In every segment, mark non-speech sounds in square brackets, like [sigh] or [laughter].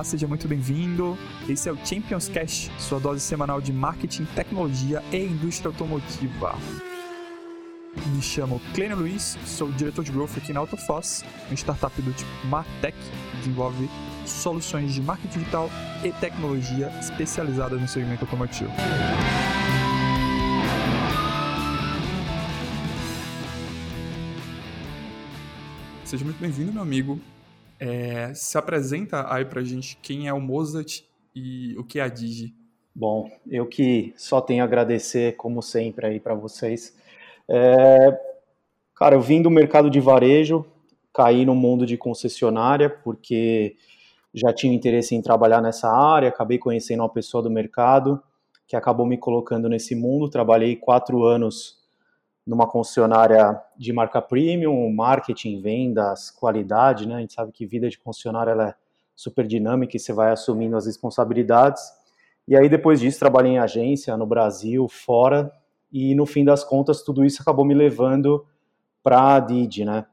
Olá, seja muito bem-vindo. Esse é o Champions Cash, sua dose semanal de marketing, tecnologia e indústria automotiva. Me chamo Clênio Luiz, sou diretor de growth aqui na Autofoss, uma startup do tipo Martech, que desenvolve soluções de marketing digital e tecnologia especializadas no segmento automotivo. Seja muito bem-vindo, meu amigo. É, se apresenta aí pra gente quem é o Mozart e o que é a Digi. Bom, eu que só tenho a agradecer, como sempre, aí para vocês. É, cara, eu vim do mercado de varejo, caí no mundo de concessionária, porque já tinha interesse em trabalhar nessa área, acabei conhecendo uma pessoa do mercado que acabou me colocando nesse mundo. Trabalhei quatro anos numa concessionária de marca premium, marketing, vendas, qualidade, né? A gente sabe que vida de concessionária ela é super dinâmica e você vai assumindo as responsabilidades. E aí depois disso trabalhei em agência no Brasil, fora, e no fim das contas tudo isso acabou me levando para a Didi, né?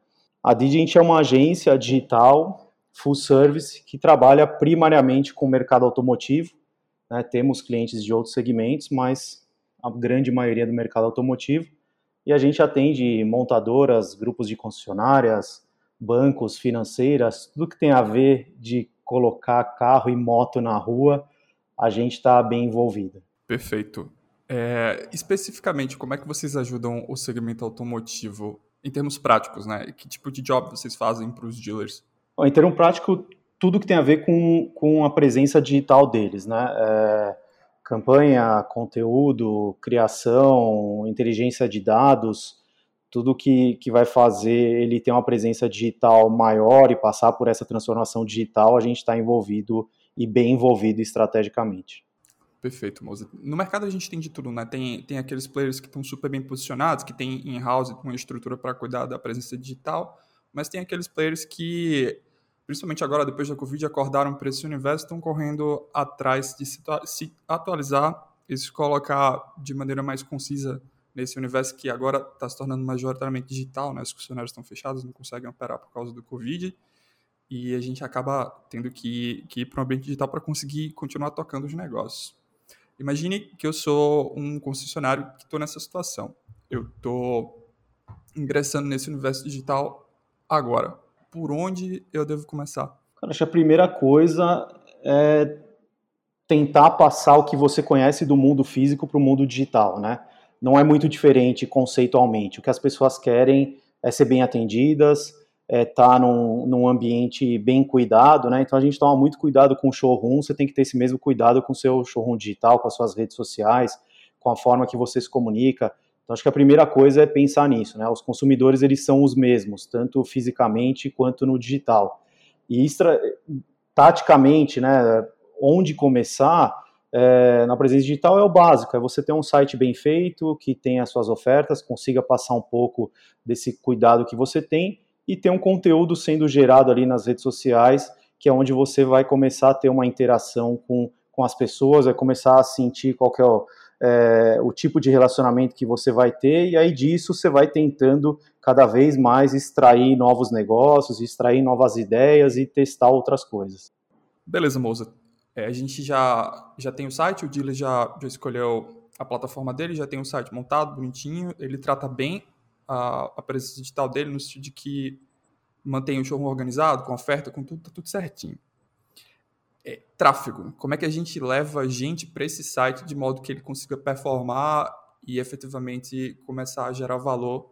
A Didi a gente é uma agência digital full service que trabalha primariamente com o mercado automotivo. Né? Temos clientes de outros segmentos, mas a grande maioria do mercado automotivo e a gente atende montadoras, grupos de concessionárias, bancos, financeiras, tudo que tem a ver de colocar carro e moto na rua, a gente está bem envolvido. Perfeito. É, especificamente, como é que vocês ajudam o segmento automotivo em termos práticos, né? Que tipo de job vocês fazem para os dealers? Bom, em termos prático, tudo que tem a ver com, com a presença digital deles, né? É, campanha, conteúdo, criação, inteligência de dados, tudo que, que vai fazer ele ter uma presença digital maior e passar por essa transformação digital, a gente está envolvido e bem envolvido estrategicamente. Perfeito, Moza. No mercado a gente tem de tudo, né? Tem, tem aqueles players que estão super bem posicionados, que tem in-house com estrutura para cuidar da presença digital, mas tem aqueles players que principalmente agora depois da Covid, acordaram para esse universo, estão correndo atrás de se, se atualizar e se colocar de maneira mais concisa nesse universo que agora está se tornando majoritariamente digital, né? Os funcionários estão fechados, não conseguem operar por causa do Covid, e a gente acaba tendo que, que ir para um ambiente digital para conseguir continuar tocando os negócios. Imagine que eu sou um concessionário que estou nessa situação. Eu estou ingressando nesse universo digital agora por onde eu devo começar? Cara, acho que a primeira coisa é tentar passar o que você conhece do mundo físico para o mundo digital, né? Não é muito diferente conceitualmente. O que as pessoas querem é ser bem atendidas, é estar tá num, num ambiente bem cuidado, né? Então a gente toma muito cuidado com o showroom, você tem que ter esse mesmo cuidado com o seu showroom digital, com as suas redes sociais, com a forma que você se comunica. Então, acho que a primeira coisa é pensar nisso, né? Os consumidores, eles são os mesmos, tanto fisicamente quanto no digital. E extra, taticamente, né, onde começar é, na presença digital é o básico, é você ter um site bem feito, que tenha as suas ofertas, consiga passar um pouco desse cuidado que você tem e ter um conteúdo sendo gerado ali nas redes sociais, que é onde você vai começar a ter uma interação com, com as pessoas, vai começar a sentir qual que é o é, o tipo de relacionamento que você vai ter, e aí disso você vai tentando cada vez mais extrair novos negócios, extrair novas ideias e testar outras coisas. Beleza, Moza. É, a gente já, já tem o site, o dealer já, já escolheu a plataforma dele, já tem o site montado, bonitinho, ele trata bem a, a presença digital dele, no sentido de que mantém o showroom organizado, com oferta, com tudo, tá tudo certinho é, tráfego. Como é que a gente leva gente para esse site de modo que ele consiga performar e efetivamente começar a gerar valor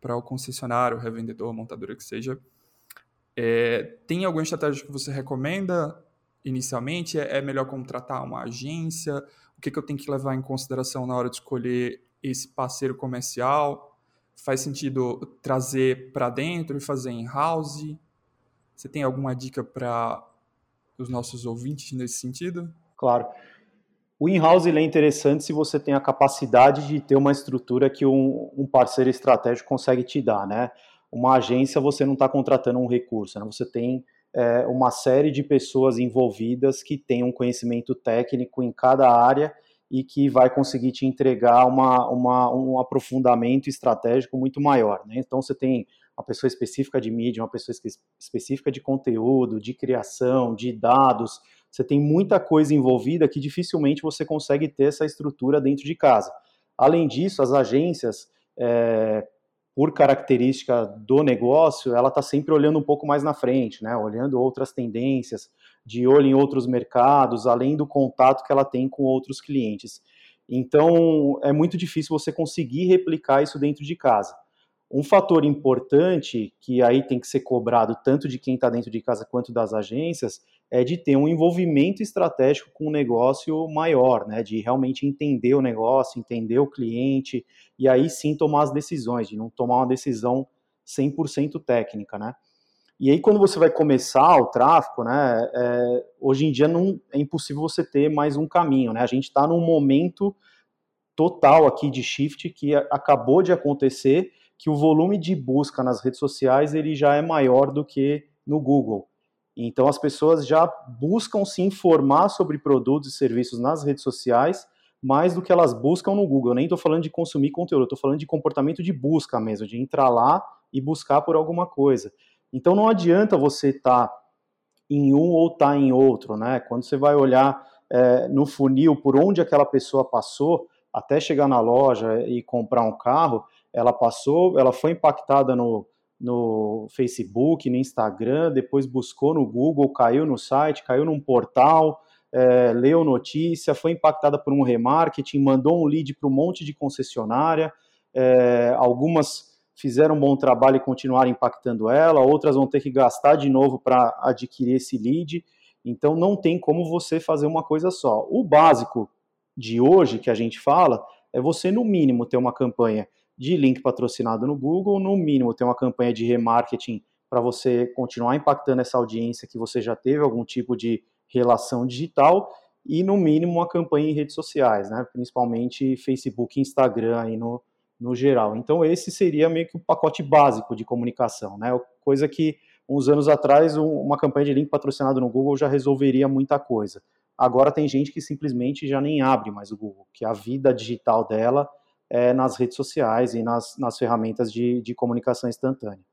para o concessionário, revendedor, montadora que seja. É, tem alguma estratégia que você recomenda inicialmente? É, é melhor contratar uma agência? O que, que eu tenho que levar em consideração na hora de escolher esse parceiro comercial? Faz sentido trazer para dentro e fazer in-house? Você tem alguma dica para os nossos ouvintes nesse sentido? Claro. O in-house é interessante se você tem a capacidade de ter uma estrutura que um, um parceiro estratégico consegue te dar, né? Uma agência você não está contratando um recurso, né? Você tem é, uma série de pessoas envolvidas que têm um conhecimento técnico em cada área e que vai conseguir te entregar uma, uma, um aprofundamento estratégico muito maior. Né? Então você tem uma pessoa específica de mídia, uma pessoa específica de conteúdo, de criação, de dados. Você tem muita coisa envolvida que dificilmente você consegue ter essa estrutura dentro de casa. Além disso, as agências, é, por característica do negócio, ela está sempre olhando um pouco mais na frente, né? olhando outras tendências, de olho em outros mercados, além do contato que ela tem com outros clientes. Então, é muito difícil você conseguir replicar isso dentro de casa. Um fator importante, que aí tem que ser cobrado tanto de quem está dentro de casa quanto das agências, é de ter um envolvimento estratégico com o negócio maior, né? de realmente entender o negócio, entender o cliente, e aí sim tomar as decisões, de não tomar uma decisão 100% técnica. Né? E aí, quando você vai começar o tráfego, né, é, hoje em dia não é impossível você ter mais um caminho. Né? A gente está num momento total aqui de shift que acabou de acontecer que o volume de busca nas redes sociais ele já é maior do que no Google. Então as pessoas já buscam se informar sobre produtos e serviços nas redes sociais mais do que elas buscam no Google. Eu nem estou falando de consumir conteúdo, estou falando de comportamento de busca mesmo, de entrar lá e buscar por alguma coisa. Então não adianta você estar tá em um ou estar tá em outro, né? Quando você vai olhar é, no funil por onde aquela pessoa passou até chegar na loja e comprar um carro, ela passou, ela foi impactada no, no Facebook, no Instagram, depois buscou no Google, caiu no site, caiu num portal, é, leu notícia, foi impactada por um remarketing, mandou um lead para um monte de concessionária, é, algumas fizeram um bom trabalho e continuaram impactando ela, outras vão ter que gastar de novo para adquirir esse lead, então não tem como você fazer uma coisa só. O básico de hoje que a gente fala é você, no mínimo, ter uma campanha de link patrocinado no Google, no mínimo ter uma campanha de remarketing para você continuar impactando essa audiência que você já teve algum tipo de relação digital e no mínimo uma campanha em redes sociais, né? principalmente Facebook Instagram aí no, no geral. Então esse seria meio que o pacote básico de comunicação, né? coisa que uns anos atrás uma campanha de link patrocinado no Google já resolveria muita coisa. Agora tem gente que simplesmente já nem abre mais o Google, que a vida digital dela é, nas redes sociais e nas, nas ferramentas de, de comunicação instantânea.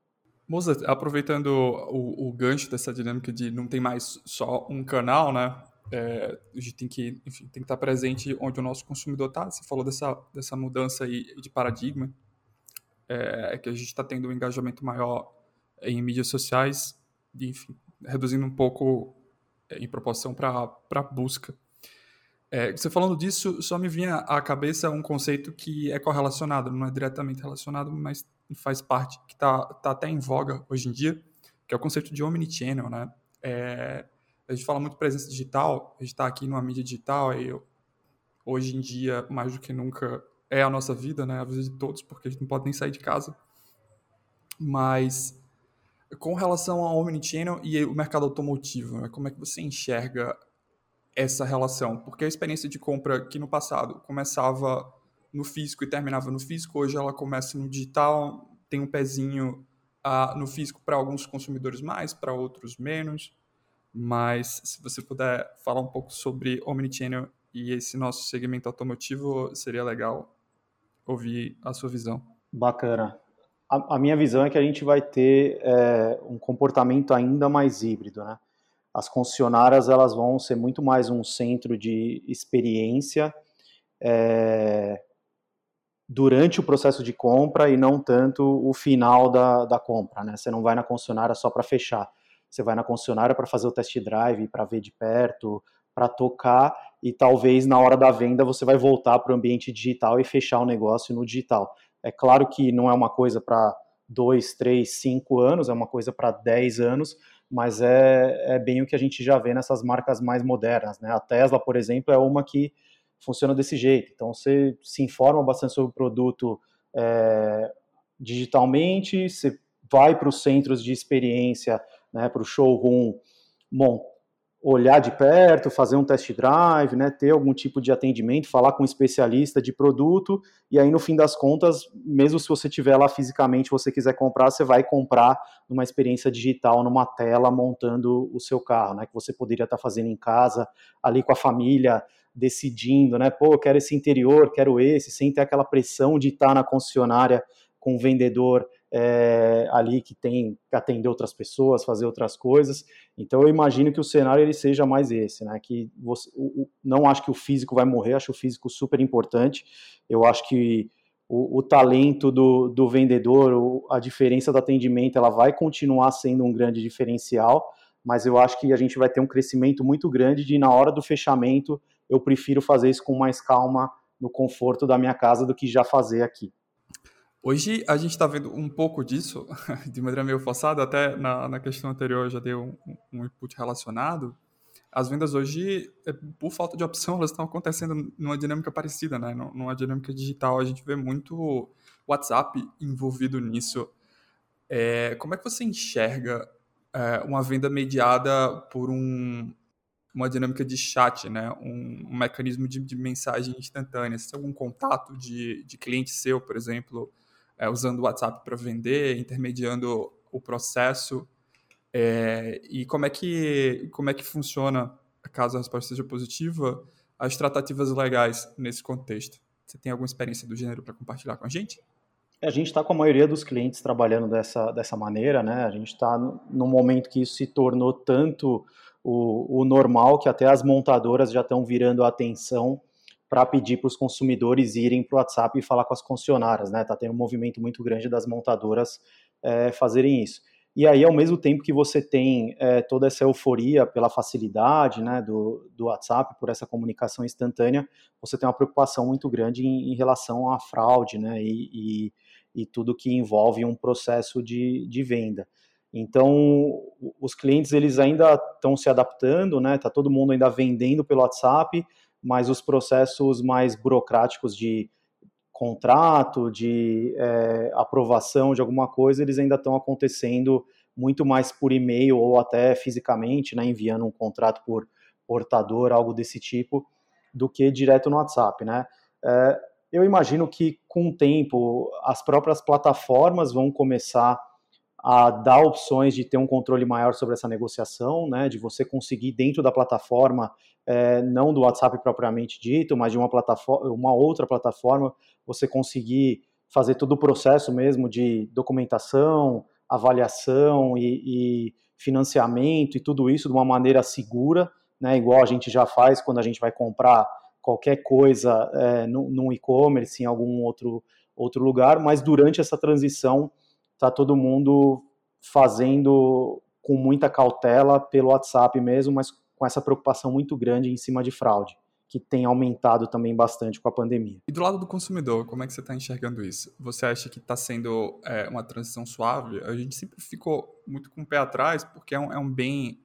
Moza, aproveitando o, o, gancho dessa dinâmica de não tem mais só um canal, né? É, a gente tem que, enfim, tem que estar presente onde o nosso consumidor está. Você falou dessa, dessa mudança aí de paradigma, é, é que a gente está tendo um engajamento maior em mídias sociais, enfim, reduzindo um pouco é, em proporção para a busca. É, você falando disso, só me vinha à cabeça um conceito que é correlacionado, não é diretamente relacionado, mas faz parte, que está tá até em voga hoje em dia, que é o conceito de omnichannel, né? É, a gente fala muito presença digital, a gente está aqui numa mídia digital e hoje em dia, mais do que nunca, é a nossa vida, né? A vida de todos, porque a gente não pode nem sair de casa. Mas com relação ao omnichannel e o mercado automotivo, né? como é que você enxerga essa relação, porque a experiência de compra que no passado começava no físico e terminava no físico, hoje ela começa no digital, tem um pezinho uh, no físico para alguns consumidores mais, para outros menos, mas se você puder falar um pouco sobre Omnichannel e esse nosso segmento automotivo, seria legal ouvir a sua visão. Bacana. A, a minha visão é que a gente vai ter é, um comportamento ainda mais híbrido, né? As concessionárias elas vão ser muito mais um centro de experiência é, durante o processo de compra e não tanto o final da, da compra. Né? Você não vai na concessionária só para fechar. Você vai na concessionária para fazer o test drive, para ver de perto, para tocar e talvez na hora da venda você vai voltar para o ambiente digital e fechar o negócio no digital. É claro que não é uma coisa para dois, três, cinco anos, é uma coisa para dez anos, mas é, é bem o que a gente já vê nessas marcas mais modernas. Né? A Tesla, por exemplo, é uma que funciona desse jeito. Então você se informa bastante sobre o produto é, digitalmente, você vai para os centros de experiência, né, para o showroom, bom, olhar de perto, fazer um test drive, né, ter algum tipo de atendimento, falar com um especialista de produto, e aí no fim das contas, mesmo se você tiver lá fisicamente, você quiser comprar, você vai comprar numa experiência digital, numa tela, montando o seu carro, né, que você poderia estar fazendo em casa, ali com a família, decidindo, né, pô, quero esse interior, quero esse, sem ter aquela pressão de estar na concessionária com o vendedor é, ali que tem que atender outras pessoas, fazer outras coisas. Então eu imagino que o cenário ele seja mais esse, né? Que você, o, não acho que o físico vai morrer, acho o físico super importante. Eu acho que o, o talento do, do vendedor, o, a diferença do atendimento, ela vai continuar sendo um grande diferencial, mas eu acho que a gente vai ter um crescimento muito grande de na hora do fechamento eu prefiro fazer isso com mais calma no conforto da minha casa do que já fazer aqui. Hoje a gente está vendo um pouco disso, [laughs] de maneira meio forçada, até na, na questão anterior eu já dei um, um input relacionado. As vendas hoje, é, por falta de opção, [laughs] elas estão acontecendo numa dinâmica parecida, né? Numa dinâmica digital, a gente vê muito WhatsApp envolvido nisso. É, como é que você enxerga é, uma venda mediada por um, uma dinâmica de chat, né? um, um mecanismo de, de, mensagem instantânea? Se tem algum contato de, de cliente seu, por exemplo, é, usando o WhatsApp para vender, intermediando o processo. É, e como é, que, como é que funciona, caso a resposta seja positiva, as tratativas legais nesse contexto? Você tem alguma experiência do gênero para compartilhar com a gente? A gente está com a maioria dos clientes trabalhando dessa, dessa maneira, né? A gente está no momento que isso se tornou tanto o, o normal que até as montadoras já estão virando a atenção para pedir para os consumidores irem para o WhatsApp e falar com as concessionárias, né? Tá tendo um movimento muito grande das montadoras é, fazerem isso. E aí, ao mesmo tempo que você tem é, toda essa euforia pela facilidade né, do, do WhatsApp, por essa comunicação instantânea, você tem uma preocupação muito grande em, em relação à fraude né, e, e, e, tudo que envolve um processo de, de venda. Então, os clientes eles ainda estão se adaptando, né? Tá todo mundo ainda vendendo pelo WhatsApp, mas os processos mais burocráticos de contrato, de é, aprovação de alguma coisa, eles ainda estão acontecendo muito mais por e-mail ou até fisicamente, né, enviando um contrato por portador, algo desse tipo, do que direto no WhatsApp, né? É, eu imagino que com o tempo as próprias plataformas vão começar a dar opções de ter um controle maior sobre essa negociação, né, de você conseguir dentro da plataforma, é, não do WhatsApp propriamente dito, mas de uma plataforma, uma outra plataforma, você conseguir fazer todo o processo mesmo de documentação, avaliação e, e financiamento e tudo isso de uma maneira segura, né, igual a gente já faz quando a gente vai comprar qualquer coisa é, num e-commerce, em algum outro, outro lugar, mas durante essa transição está todo mundo fazendo com muita cautela pelo WhatsApp mesmo, mas com essa preocupação muito grande em cima de fraude, que tem aumentado também bastante com a pandemia. E do lado do consumidor, como é que você está enxergando isso? Você acha que está sendo é, uma transição suave? A gente sempre ficou muito com o pé atrás, porque é um, é um bem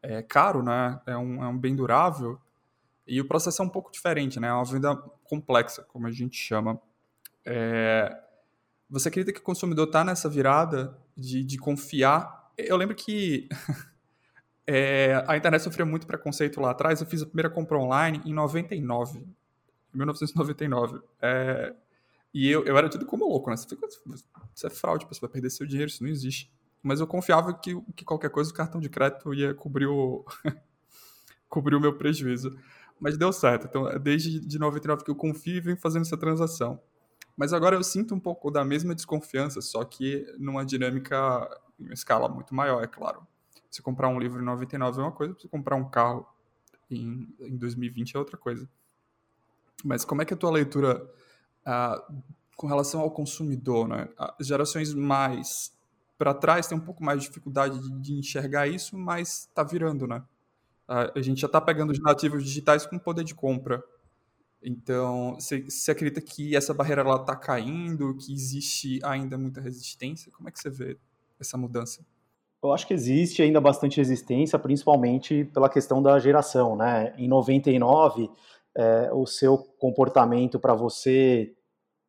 é, caro, né? É um, é um bem durável, e o processo é um pouco diferente, né? É uma venda complexa, como a gente chama. É, você acredita que o consumidor está nessa virada de, de confiar? Eu lembro que [laughs] é, a internet sofreu muito preconceito lá atrás. Eu fiz a primeira compra online em 99. 1999. É, e eu, eu era tido como louco, né? Você fica, isso é fraude, você vai perder seu dinheiro, isso não existe. Mas eu confiava que, que qualquer coisa o cartão de crédito ia cobrir o, [laughs] cobrir o meu prejuízo. Mas deu certo. Então, desde de 99 que eu confio e venho fazendo essa transação. Mas agora eu sinto um pouco da mesma desconfiança, só que numa dinâmica em uma escala muito maior, é claro. Se comprar um livro em 99 é uma coisa, se comprar um carro em, em 2020 é outra coisa. Mas como é que é a tua leitura uh, com relação ao consumidor, né? As gerações mais para trás têm um pouco mais de dificuldade de, de enxergar isso, mas está virando, né? Uh, a gente já está pegando os nativos digitais com poder de compra então, você, acredita que essa barreira está caindo, que existe ainda muita resistência? Como é que você vê essa mudança? Eu acho que existe ainda bastante resistência, principalmente pela questão da geração, né? Em 99, é, o seu comportamento para você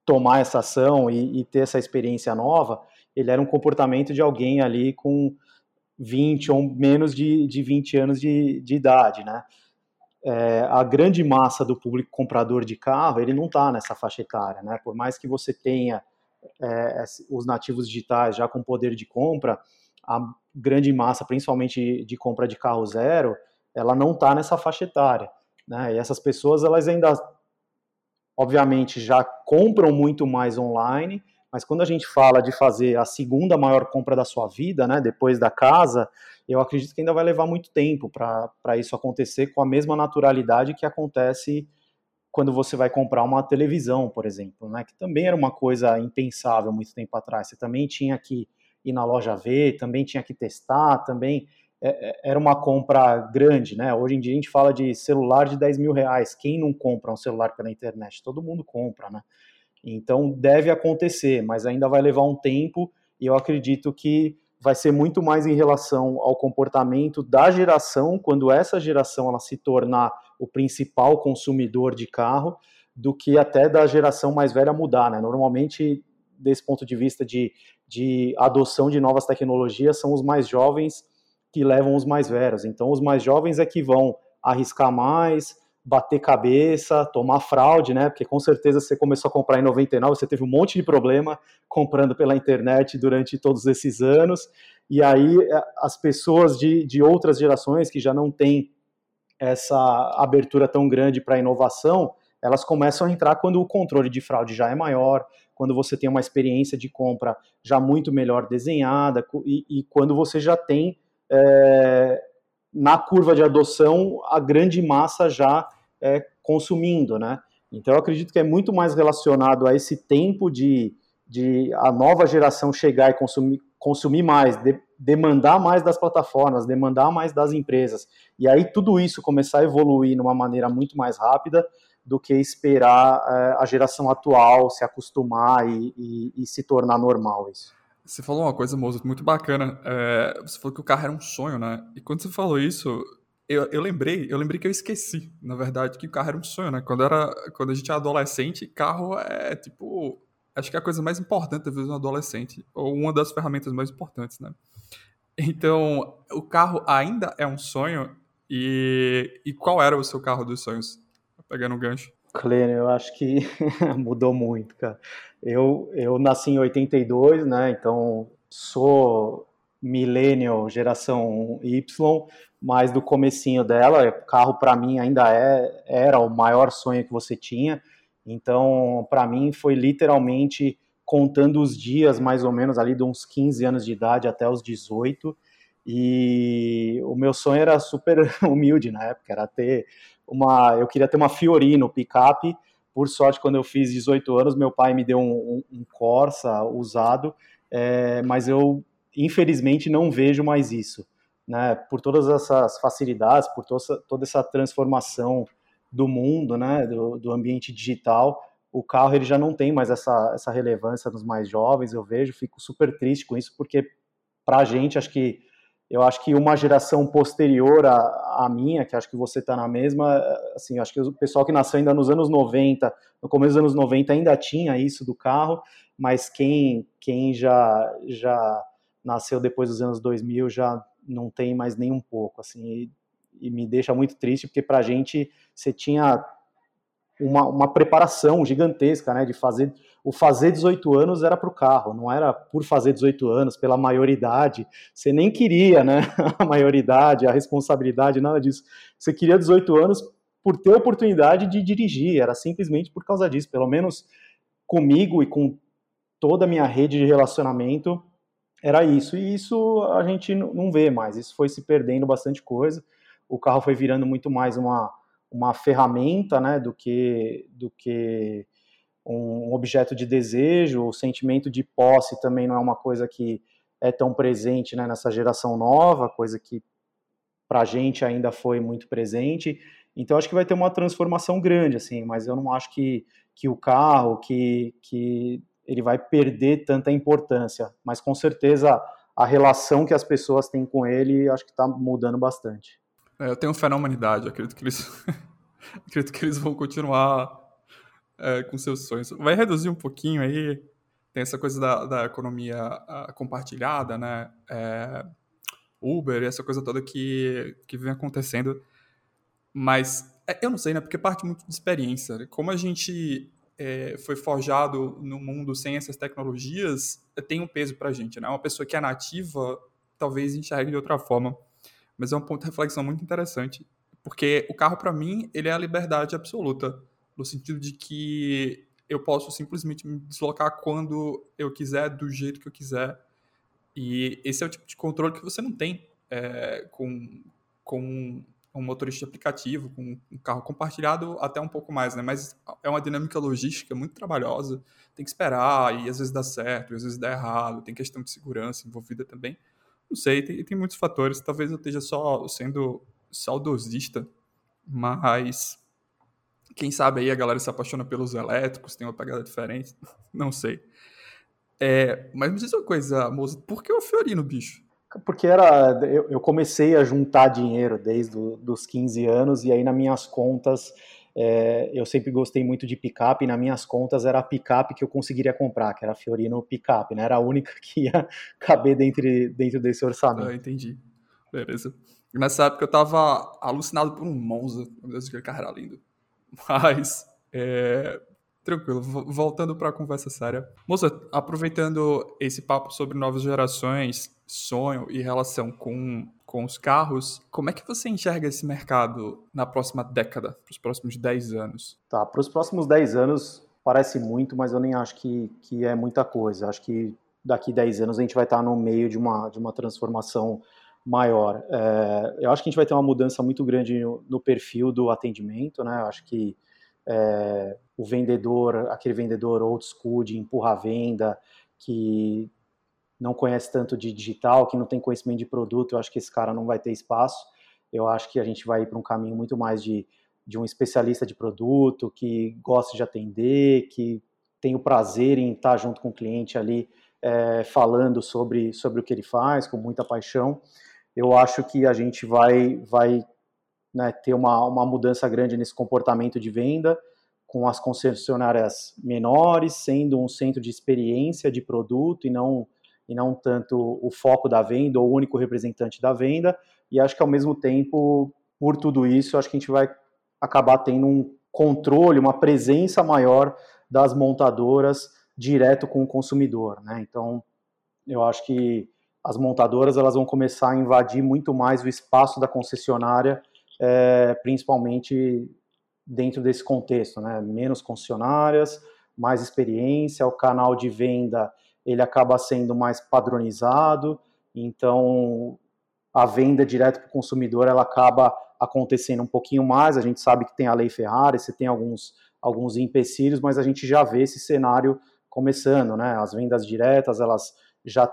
tomar essa ação e, e, ter essa experiência nova, ele era um comportamento de alguém ali com 20 ou menos de, de 20 anos de, de idade, né? É, a grande massa do público comprador de carro, ele não está nessa faixa etária, né? Por mais que você tenha é, os nativos digitais já com poder de compra, a grande massa, principalmente de compra de carro zero, ela não está nessa faixa etária, né? E essas pessoas, elas ainda, obviamente, já compram muito mais online, Mas quando a gente fala de fazer a segunda maior compra da sua vida, né, depois da casa, eu acredito que ainda vai levar muito tempo para isso acontecer com a mesma naturalidade que acontece quando você vai comprar uma televisão, por exemplo, né, que também era uma coisa impensável muito tempo atrás. Você também tinha que ir na loja ver, também tinha que testar, também é, é, era uma compra grande, né? Hoje em dia a gente fala de celular de 10 mil reais. Quem não compra um celular pela internet? Todo mundo compra, né? Então deve acontecer, mas ainda vai levar um tempo e eu acredito que vai ser muito mais em relação ao comportamento da geração, quando essa geração ela se tornar o principal consumidor de carro, do que até da geração mais velha mudar, né? Normalmente, desse ponto de vista de, de adoção de novas tecnologias, são os mais jovens que levam os mais velhos. Então, os mais jovens é que vão arriscar mais, bater cabeça, tomar fraude, né? Porque com certeza você começou a comprar em 99, você teve um monte de problema comprando pela internet durante todos esses anos. E aí é, as pessoas de, de outras gerações que já não têm essa abertura tão grande para inovação, elas começam a entrar quando o controle de fraude já é maior, quando você tem uma experiência de compra já muito melhor desenhada e, e quando você já tem é, na curva de adoção a grande massa já é, consumindo, né? Então eu acredito que é muito mais relacionado a esse tempo de, de a nova geração chegar e consumir, consumir mais, de, demandar mais das plataformas, demandar mais das empresas. E aí tudo isso começar a evoluir de uma maneira muito mais rápida do que esperar é, a geração atual se acostumar e, e, e se tornar normal isso. Você falou uma coisa, moço, muito bacana. É, você falou que o carro era um sonho, né? E quando você falou isso, eu, eu lembrei, eu lembrei que eu esqueci, na verdade, que o carro era um sonho, né? Quando, era, quando a gente é adolescente, carro é tipo. Acho que é a coisa mais importante da vida de um adolescente, ou uma das ferramentas mais importantes, né? Então, o carro ainda é um sonho. E, e qual era o seu carro dos sonhos? Pegando um gancho. Clênio, eu acho que [laughs] mudou muito, cara. Eu, eu nasci em 82, né? Então sou millennial, geração Y, mas do comecinho dela, carro para mim ainda é era o maior sonho que você tinha. Então, para mim foi literalmente contando os dias mais ou menos ali de uns 15 anos de idade até os 18. E o meu sonho era super [laughs] humilde na época, era ter uma, eu queria ter uma Fiorino picape. Por sorte, quando eu fiz 18 anos, meu pai me deu um, um, um Corsa usado, é, mas eu infelizmente não vejo mais isso, né? Por todas essas facilidades, por essa, toda essa transformação do mundo, né? Do, do, ambiente digital, o carro ele já não tem mais essa, essa relevância nos mais jovens. Eu vejo, fico super triste com isso, porque para a gente acho que eu acho que uma geração posterior à, à minha, que acho que você está na mesma, assim, acho que o pessoal que nasceu ainda nos anos 90, no começo dos anos 90 ainda tinha isso do carro, mas quem, quem já, já nasceu depois dos anos 2000 já não tem mais nem um pouco, assim, e, e me deixa muito triste, porque para a gente você tinha uma, uma preparação gigantesca, né, de fazer o fazer 18 anos era para o carro, não era por fazer 18 anos, pela maioridade. Você nem queria, né? [laughs] A maioridade, a responsabilidade, nada disso. Você queria 18 anos por ter a oportunidade de dirigir, era simplesmente por causa disso. Pelo menos comigo e com toda a minha rede de relacionamento, era isso. E isso a gente não vê mais, isso foi se perdendo bastante coisa. O carro foi virando muito mais uma, uma ferramenta, né, do que, do que um objeto de desejo, o sentimento de posse também não é uma coisa que é tão presente né, nessa geração nova, coisa que para a gente ainda foi muito presente. Então acho que vai ter uma transformação grande, assim, mas eu não acho que, que o carro, que, que ele vai perder tanta importância, mas com certeza a relação que as pessoas têm com ele, acho que está mudando bastante. É, eu tenho fé na humanidade, acredito que eles, [laughs] acredito que eles vão continuar é, com seus sonhos. Vai reduzir um pouquinho aí, tem essa coisa da, da economia compartilhada, né? É, Uber, essa coisa toda que, que vem acontecendo. Mas é, eu não sei, né? Porque parte muito de experiência. Né? Como a gente é, foi forjado no mundo sem essas tecnologias, tem um peso pra gente, né? Uma pessoa que é nativa talvez enxergue de outra forma. Mas é um ponto de reflexão muito interessante. Porque o carro, para mim, ele é a liberdade absoluta no sentido de que eu posso simplesmente me deslocar quando eu quiser, do jeito que eu quiser. E esse é o tipo de controle que você não tem é, com, com um motorista de aplicativo, com um carro compartilhado, até um pouco mais, né? Mas é uma dinâmica logística muito trabalhosa. Tem que esperar, e às vezes dá certo, às vezes dá errado, tem questão de segurança envolvida também. Não sei, tem, tem muitos fatores. Talvez eu esteja só sendo saudosista, mas quem sabe aí a galera se apaixona pelos elétricos, tem uma pegada diferente, [laughs] não sei. É, mas me diz uma coisa, moça, por que o Fiorino, bicho? Porque era, eu, eu comecei a juntar dinheiro desde os 15 anos e aí nas minhas contas, é, eu sempre gostei muito de picape e nas minhas contas era a picape que eu conseguiria comprar, que era a Fiorino picape, né? Era a única [laughs] que ia caber dentro, dentro desse orçamento. Ah, entendi. Beleza. Nessa época eu tava alucinado por um Monza, meu Deus, aquele carro era lindo. [laughs] Mas, é, tranquilo, voltando para a conversa séria. Moça, aproveitando esse papo sobre novas gerações, sonho e relação com, com os carros, como é que você enxerga esse mercado na próxima década, para os próximos 10 anos? Tá, para os próximos 10 anos parece muito, mas eu nem acho que, que é muita coisa. Acho que daqui 10 anos a gente vai estar no meio de uma, de uma transformação maior. É, eu acho que a gente vai ter uma mudança muito grande no, no perfil do atendimento, né? Eu acho que é, o vendedor, aquele vendedor old school de empurrar a venda, que não conhece tanto de digital, que não tem conhecimento de produto, eu acho que esse cara não vai ter espaço. Eu acho que a gente vai para um caminho muito mais de, de um especialista de produto, que gosta de atender, que tem o prazer em estar junto com o cliente ali, é, falando sobre, sobre o que ele faz, com muita paixão eu acho que a gente vai, vai né, ter uma, uma mudança grande nesse comportamento de venda, com as concessionárias menores, sendo um centro de experiência de produto e não, e não tanto o foco da venda ou o único representante da venda. E acho que, ao mesmo tempo, por tudo isso, acho que a gente vai acabar tendo um controle, uma presença maior das montadoras direto com o consumidor. Né? Então, eu acho que as montadoras elas vão começar a invadir muito mais o espaço da concessionária, é, principalmente dentro desse contexto, né? Menos concessionárias, mais experiência, o canal de venda ele acaba sendo mais padronizado, então a venda direto para o consumidor ela acaba acontecendo um pouquinho mais. A gente sabe que tem a lei Ferrari, você tem alguns alguns empecilhos, mas a gente já vê esse cenário começando, né? As vendas diretas elas já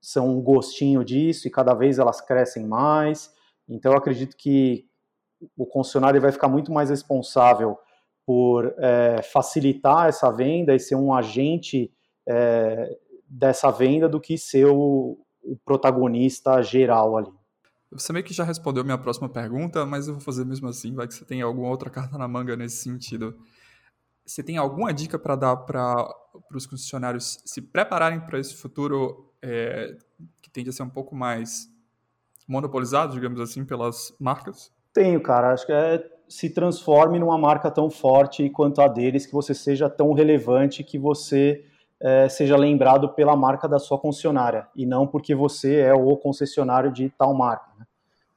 são um gostinho disso e cada vez elas crescem mais. Então, eu acredito que o concessionário vai ficar muito mais responsável por é, facilitar essa venda e ser um agente é, dessa venda do que ser o, o, protagonista geral ali. Você meio que já respondeu minha próxima pergunta, mas eu vou fazer mesmo assim, vai que você tem alguma outra carta na manga nesse sentido. Você tem alguma dica para dar para os concessionários se prepararem para esse futuro é, que tende a ser um pouco mais monopolizado, digamos assim, pelas marcas? Tenho, cara. Acho que é se transforme numa marca tão forte quanto a deles, que você seja tão relevante que você é, seja lembrado pela marca da sua concessionária e não porque você é o concessionário de tal marca. Né?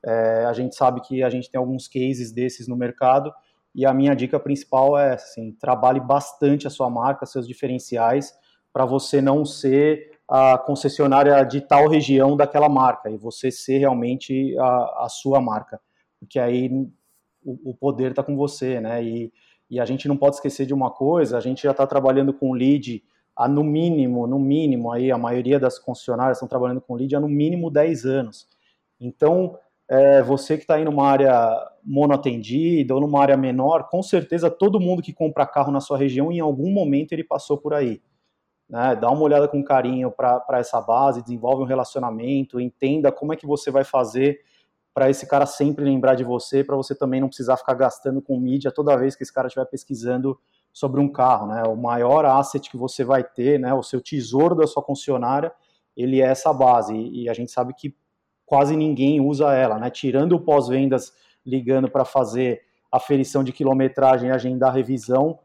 É, a gente sabe que a gente tem alguns cases desses no mercado e a minha dica principal é assim, trabalhe bastante a sua marca, seus diferenciais, para você não ser a concessionária de tal região daquela marca e você ser realmente a, a sua marca, porque aí o, o poder está com você, né? E, e a gente não pode esquecer de uma coisa: a gente já está trabalhando com lead há no mínimo, no mínimo, aí a maioria das concessionárias estão trabalhando com lead há no mínimo 10 anos. Então, é, você que está aí numa área monoatendida ou numa área menor, com certeza todo mundo que compra carro na sua região, em algum momento ele passou por aí né? Dá uma olhada com carinho para essa base, desenvolve um relacionamento, entenda como é que você vai fazer para esse cara sempre lembrar de você, para você também não precisar ficar gastando com mídia toda vez que esse cara estiver pesquisando sobre um carro, né? O maior asset que você vai ter, né? O seu tesouro da sua concessionária, ele é essa base e a gente sabe que quase ninguém usa ela, né? Tirando o pós-vendas ligando para fazer aferição de quilometragem e agendar revisão,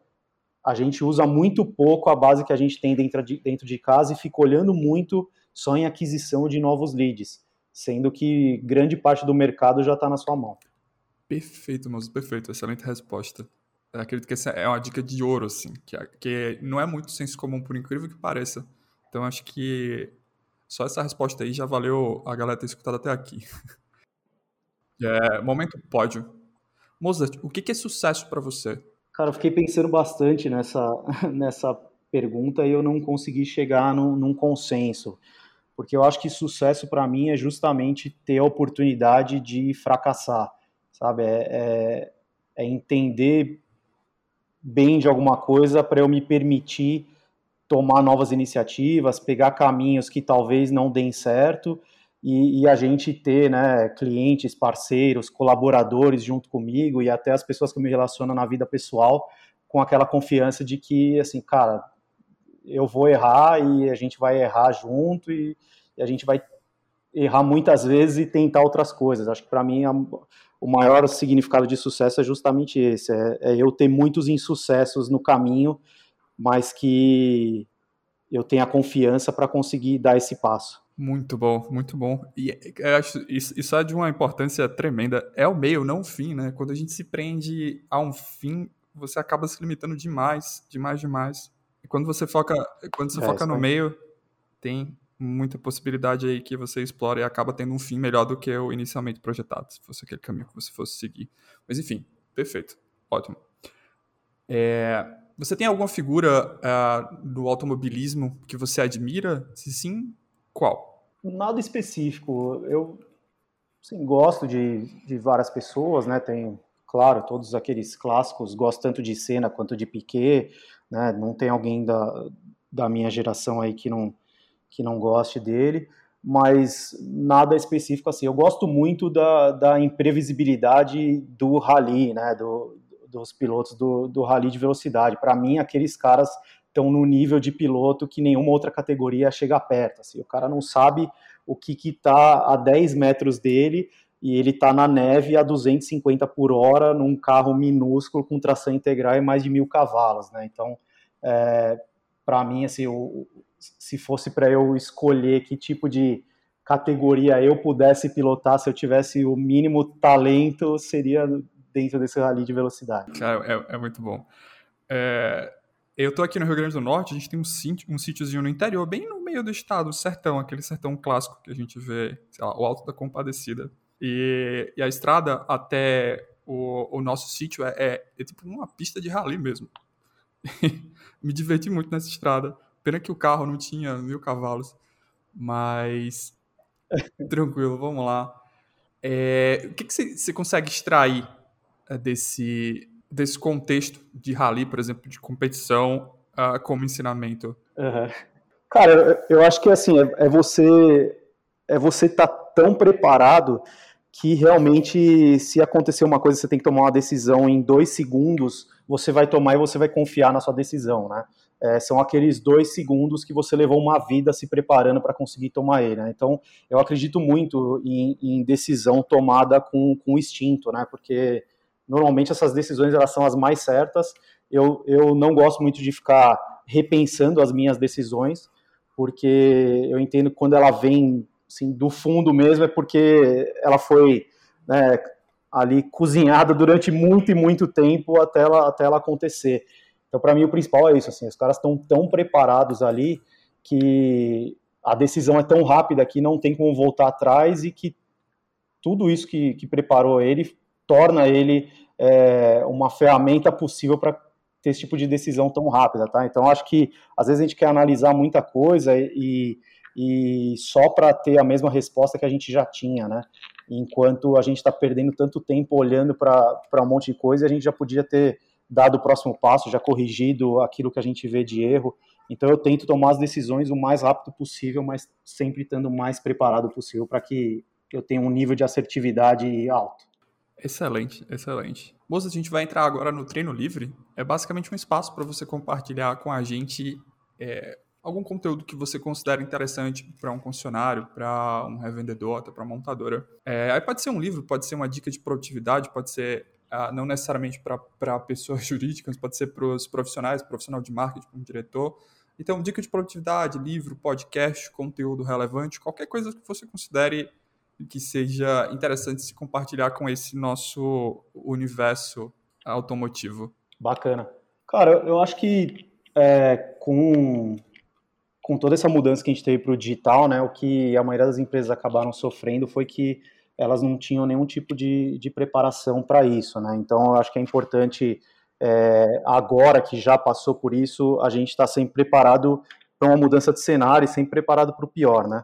a gente usa muito pouco a base que a gente tem dentro de, dentro de casa e fica olhando muito só em aquisição de novos leads, sendo que grande parte do mercado já está na sua mão. Perfeito, moço, perfeito. Excelente resposta. Eu acredito que essa é uma dica de ouro, assim, que, que não é muito senso comum, por incrível que pareça. Então, acho que só essa resposta aí já valeu a galera ter escutado até aqui. [laughs] É, momento pódio. Mozart, o que é sucesso para você? Cara, eu fiquei pensando bastante nessa, [laughs] nessa pergunta e eu não consegui chegar num, num consenso. Porque eu acho que sucesso para mim é justamente ter a oportunidade de fracassar, sabe? É, é, é entender bem de alguma coisa para eu me permitir tomar novas iniciativas, pegar caminhos que talvez não deem certo e, e, a gente ter né, clientes, parceiros, colaboradores junto comigo e até as pessoas que eu me relaciono na vida pessoal com aquela confiança de que, assim, cara, eu vou errar e a gente vai errar junto e, e a gente vai errar muitas vezes e tentar outras coisas. Acho que para mim a, o maior significado de sucesso é justamente esse, é, é eu ter muitos insucessos no caminho mas que eu tenha confiança para conseguir dar esse passo. Muito bom, muito bom. E eu acho isso, isso é de uma importância tremenda. É o meio, não o fim, né? Quando a gente se prende a um fim, você acaba se limitando demais, demais, demais. E quando você foca, quando você é, foca no meio, tem muita possibilidade aí que você explora e acaba tendo um fim melhor do que o inicialmente projetado, se fosse aquele caminho que você fosse seguir. Mas enfim, perfeito, ótimo. É, você tem alguma figura uh, do automobilismo que você admira? Se sim, qual? Nada específico. Eu sim, gosto de, de várias pessoas, né? Tem, claro, todos aqueles clássicos. Gosto tanto de Senna quanto de Piquet. Né? Não tem alguém da, da minha geração aí que não, que não goste dele. Mas nada específico assim. Eu gosto muito da, da imprevisibilidade do rally, né? Do, dos pilotos do, do rally de velocidade. Para mim, aqueles caras estão no nível de piloto que nenhuma outra categoria chega perto. Assim, o cara não sabe o que está a 10 metros dele e ele está na neve a 250 por hora num carro minúsculo com tração integral e mais de mil cavalos. Né? Então, é, para mim, assim, o, se fosse para eu escolher que tipo de categoria eu pudesse pilotar, se eu tivesse o mínimo talento, seria dentro desse rally de velocidade. Cara, é, é muito bom. É, eu tô aqui no Rio Grande do Norte, a gente tem um, sítio, um sítiozinho no interior, bem no meio do estado, o sertão, aquele sertão clássico que a gente vê, lá, o Alto da Compadecida. E, e a estrada até o, o nosso sítio é, é, é, tipo uma pista de rally mesmo. [laughs] Me diverti muito nessa estrada. Pena que o carro não tinha mil cavalos. Mas. [laughs] Tranquilo, vamos lá. É, o que, que você, você consegue extrair desse, desse contexto de rally, por exemplo, de competição, uh, como ensinamento? Uhum. Cara, eu, acho que assim, é, é você é você estar tá tão preparado que realmente, se acontecer uma coisa, você tem que tomar uma decisão em dois segundos, você vai tomar e você vai confiar na sua decisão, né? É, são aqueles dois segundos que você levou uma vida se preparando para conseguir tomar ele. Né? Então, eu acredito muito em, em decisão tomada com, com instinto, né? Porque normalmente essas decisões elas são as mais certas. Eu, eu não gosto muito de ficar repensando as minhas decisões, porque eu entendo que quando ela vem assim, do fundo mesmo é porque ela foi né, ali cozinhada durante muito e muito tempo até ela, até ela acontecer. Então, para mim, o principal é isso. Assim, os caras estão tão preparados ali que a decisão é tão rápida que não tem como voltar atrás e que tudo isso que, que preparou ele torna ele é, uma ferramenta possível para ter esse tipo de decisão tão rápida, tá? Então acho que às vezes a gente quer analisar muita coisa e, e só para ter a mesma resposta que a gente já tinha, né? Enquanto a gente está perdendo tanto tempo olhando para um monte de coisa, a gente já podia ter dado o próximo passo, já corrigido aquilo que a gente vê de erro. Então eu tento tomar as decisões o mais rápido possível, mas sempre estando o mais preparado possível para que eu tenha um nível de assertividade alto. Excelente, excelente. Moça, a gente vai entrar agora no treino livre. É basicamente um espaço para você compartilhar com a gente é, algum conteúdo que você considera interessante para um concessionário, para um revendedor, até para uma montadora. É, aí pode ser um livro, pode ser uma dica de produtividade, pode ser ah, não necessariamente para [laughs] pessoas jurídicas, pode ser para os profissionais, profissional de marketing, como diretor. Então, dica de produtividade, livro, podcast, conteúdo relevante, qualquer coisa que você considere que seja interessante se compartilhar com esse nosso universo automotivo. Bacana. Cara, eu acho que é, com, com toda essa mudança que a gente teve para o digital, né, o que a maioria das empresas acabaram sofrendo foi que elas não tinham nenhum tipo de, de preparação para isso, né? Então, eu acho que é importante, é, agora que já passou por isso, a gente está sempre preparado para uma mudança de cenário e sempre preparado para o pior, né?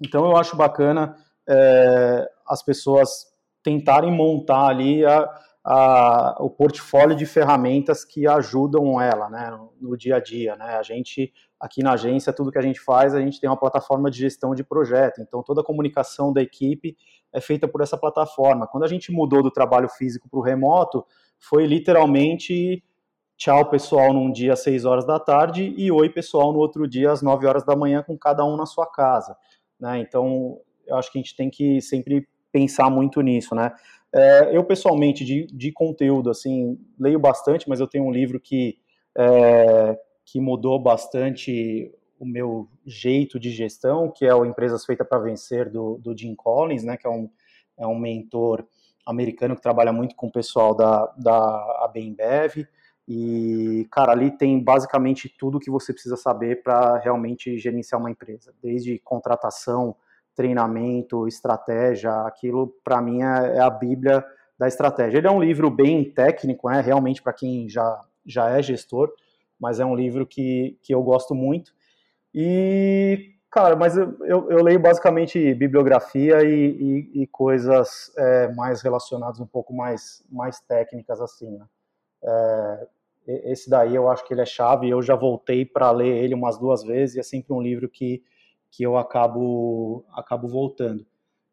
Então, eu acho bacana é, as pessoas tentarem montar ali a, a, o portfólio de ferramentas que ajudam ela, né, no, dia a dia, né? A gente aqui na agência, tudo que a gente faz, a gente tem uma plataforma de gestão de projeto. Então, toda a comunicação da equipe é feita por essa plataforma. Quando a gente mudou do trabalho físico para o remoto, foi literalmente tchau pessoal num dia às 6 horas da tarde e oi pessoal no outro dia às 9 horas da manhã com cada um na sua casa. Né? Então, eu acho que a gente tem que sempre pensar muito nisso, né? É, eu, pessoalmente, de, de conteúdo, assim, leio bastante, mas eu tenho um livro que, é, que mudou bastante o meu jeito de gestão, que é o Empresas Feitas para Vencer, do, do Jim Collins, né, que é um, é um mentor americano que trabalha muito com o pessoal da, da ABEMBev, e, cara, ali tem basicamente tudo que você precisa saber para realmente gerenciar uma empresa, desde contratação, treinamento, estratégia, aquilo para mim é, é, a bíblia da estratégia. Ele é um livro bem técnico, né, realmente para quem já, já é gestor, mas é um livro que, que eu gosto muito. E, cara, mas eu, eu, eu leio basicamente bibliografia e, e, e coisas é, mais relacionadas, um pouco mais, mais técnicas, assim, né? É, esse daí eu acho que ele é chave, eu já voltei para ler ele umas duas vezes, e é sempre um livro que, que eu acabo, acabo voltando.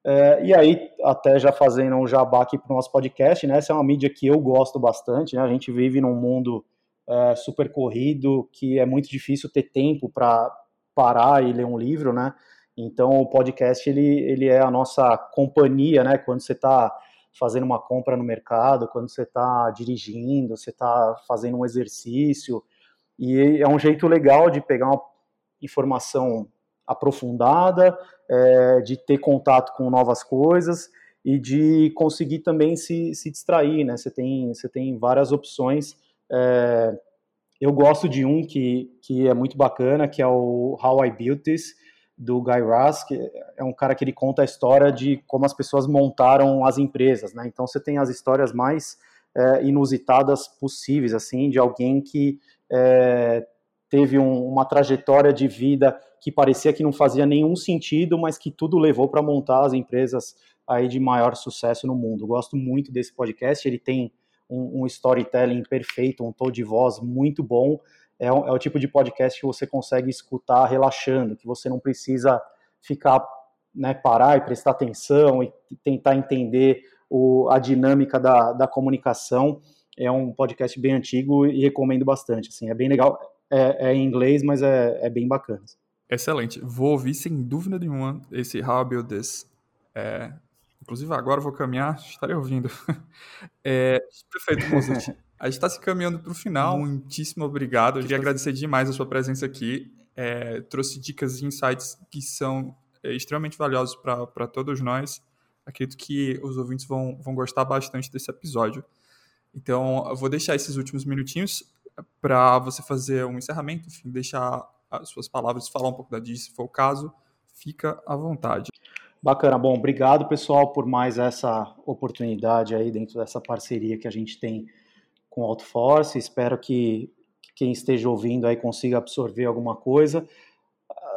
É, e aí, até já fazendo um jabá aqui para o nosso podcast, né? Essa é uma mídia que eu gosto bastante, né? A gente vive num mundo é, super corrido, que é muito difícil ter tempo para parar e ler um livro, né? Então o podcast ele, ele é a nossa companhia, né? Quando você está fazendo uma compra no mercado, quando você está dirigindo, você está fazendo um exercício, e é um jeito legal de pegar uma informação aprofundada, é, de ter contato com novas coisas e de conseguir também se, se distrair, né? Você tem, você tem várias opções. É, eu gosto de um que, que é muito bacana, que é o How I Built This, do Guy Raz, que é um cara que ele conta a história de como as pessoas montaram as empresas, né? Então você tem as histórias mais é, inusitadas possíveis, assim, de alguém que é, teve um, uma trajetória de vida que parecia que não fazia nenhum sentido, mas que tudo levou para montar as empresas aí de maior sucesso no mundo. Gosto muito desse podcast, ele tem um, um storytelling perfeito, um tom de voz muito bom. É, um, é o tipo de podcast que você consegue escutar relaxando, que você não precisa ficar, né, parar e prestar atenção e tentar entender o, a dinâmica da, da comunicação. É um podcast bem antigo e recomendo bastante. Assim, é bem legal. É, é em inglês, mas é, é bem bacana. Excelente. Vou ouvir sem dúvida nenhuma esse How I Build This. É, Inclusive, agora vou caminhar, estarei ouvindo. [laughs] É, perfeito, Mozart. A gente está se caminhando para o final. Muitíssimo obrigado. Eu queria agradecer demais a sua presença aqui. É, trouxe dicas e insights que são é, extremamente valiosos para todos nós. Acredito que os ouvintes vão, vão gostar bastante desse episódio. Então, eu vou deixar esses últimos minutinhos para você fazer um encerramento, enfim, deixar as suas palavras, falar um pouco da Diz, se for o caso. Fica à vontade. Bacana, bom, obrigado pessoal por mais essa oportunidade aí dentro dessa parceria que a gente tem com o AutoForce. Espero que quem esteja ouvindo aí consiga absorver alguma coisa.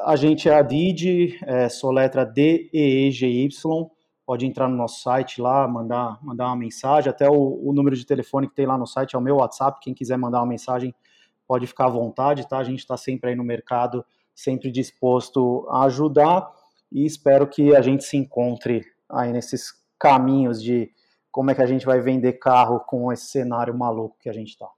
A gente é a DID, é, soletra D-E-E-G-Y. Pode entrar no nosso site lá, mandar, mandar uma mensagem. Até o, o número de telefone que tem lá no site é o meu WhatsApp. Quem quiser mandar uma mensagem pode ficar à vontade, tá? A gente está sempre aí no mercado, sempre disposto a ajudar e espero que a gente se encontre aí nesses caminhos de como é que a gente vai vender carro com esse cenário maluco que a gente está.